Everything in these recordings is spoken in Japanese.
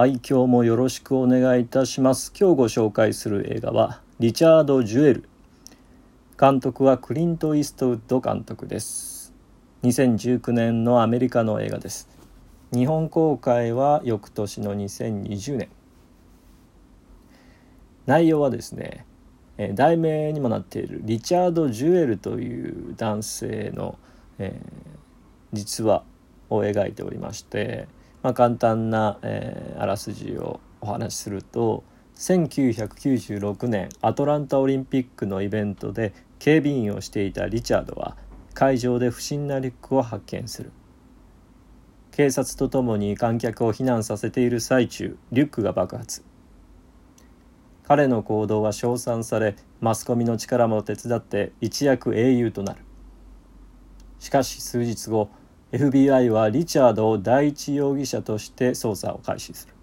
はい今日もよろしくお願いいたします。今日ご紹介する映画はリチャード・ジュエル。監督はクリント・イーストウッド監督です。2019年のアメリカの映画です。日本公開は翌年の2020年内容はですねえ題名にもなっているリチャード・ジュエルという男性の、えー、実話を描いておりましてまあ、簡単な、えー、あらすじをお話しすると1996年アトランタオリンピックのイベントで警備員をしていたリチャードは会場で不審なリュックを発見する。警察とともに観客を避難させている最中リュックが爆発。彼の行動は称賛されマスコミの力も手伝って一躍英雄となる。しかし数日後 FBI はリチャードを第一容疑者として捜査を開始する。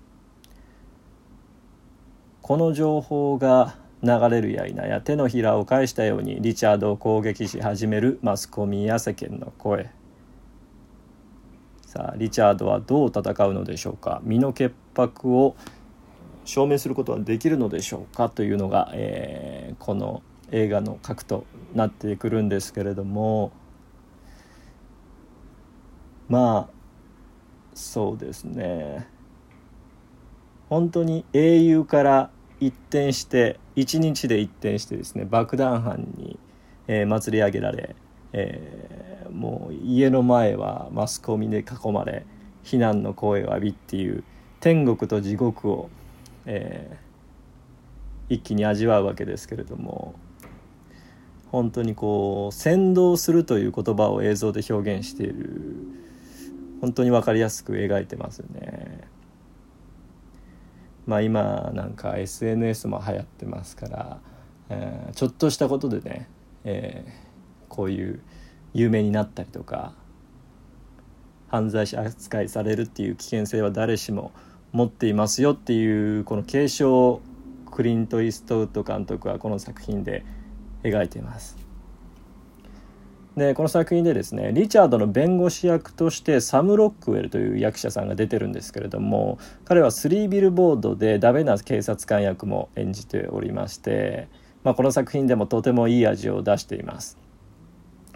この情報が流れるや否や手のひらを返したようにリチャードを攻撃し始めるマスコミや世間の声。さあリチャードはどう戦うのでしょうか。身の潔白を証明することはできるのでしょうか。というのが、えー、この映画の核となってくるんですけれども。まあそうですね。本当に英雄から一転して一日で一転してですね爆弾犯に、えー、祭り上げられ、えー、もう家の前はマスコミで囲まれ非難の声を浴びっていう天国と地獄を、えー、一気に味わうわけですけれども本当にこう先導するという言葉を映像で表現している本当に分かりやすく描いてますね。まあ今なんか SNS も流行ってますから、えー、ちょっとしたことでね、えー、こういう有名になったりとか犯罪者扱いされるっていう危険性は誰しも持っていますよっていうこの継承をクリント・イーストウッド監督はこの作品で描いています。でこの作品でですねリチャードの弁護士役としてサム・ロックウェルという役者さんが出てるんですけれども彼はスリービルボードでダメな警察官役も演じておりまして、まあ、この作品でもとてもいい味を出しています。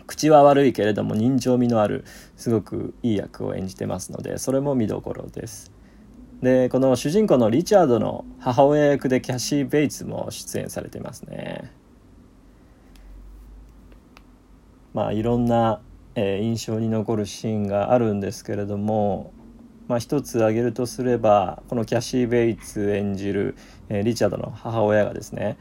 口は悪いけれども人情味のあるすごくいい役を演じてますのでそれも見どころです。でこの主人公のリチャードの母親役でキャシー・ベイツも出演されてますね。まあ、いろんな、えー、印象に残るシーンがあるんですけれども、まあ、一つ挙げるとすればこのキャシー・ベイツ演じる、えー、リチャードの母親がですね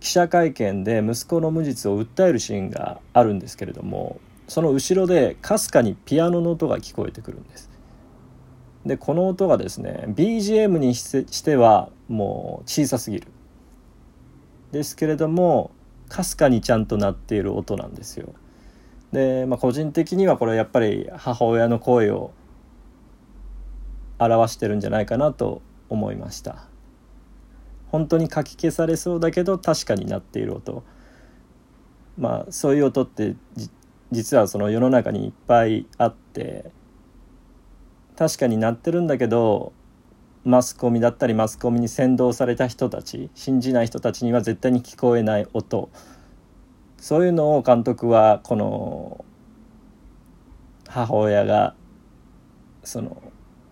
記者会見で息子の無実を訴えるシーンがあるんですけれどもその後ろでかすかにピアノの音が聞こえてくるんです。でこの音がですね BGM にしてはもう小さすぎるですけれどもかすかにちゃんと鳴っている音なんですよ。で、まあ、個人的にはこれはやっぱり母親の声を表してるんじゃないかなと思いました。本当にかき消されそうだけど確かになっている音。まあそういう音って実はその世の中にいっぱいあって確かになってるんだけどマスコミだったりマスコミに先導された人たち信じない人たちには絶対に聞こえない音。そういうのを監督はこの母親がその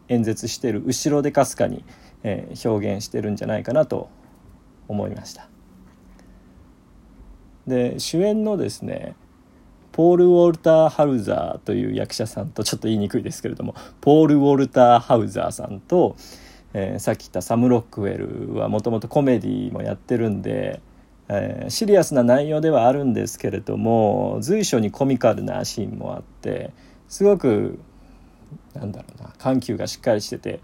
演説してる後ろでかすかに、えー、表現してるんじゃないかなと思いました。で主演のですねポール・ウォルター・ハウザーという役者さんとちょっと言いにくいですけれどもポール・ウォルター・ハウザーさんと、えー、さっき言ったサム・ロックウェルはもともとコメディもやってるんでえー、シリアスな内容ではあるんですけれども随所にコミカルなシーンもあってすごくなんだろうな緩急がしっかりしてて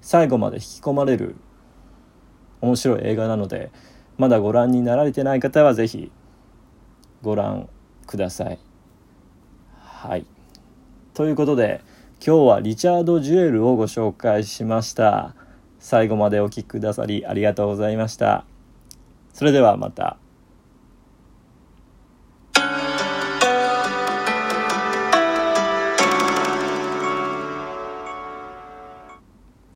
最後まで引き込まれる面白い映画なのでまだご覧になられてない方は是非ご覧ください。はいということで今日はリチャード・ジュエルをご紹介しました。最後までお聴きくださりありがとうございました。それではまた。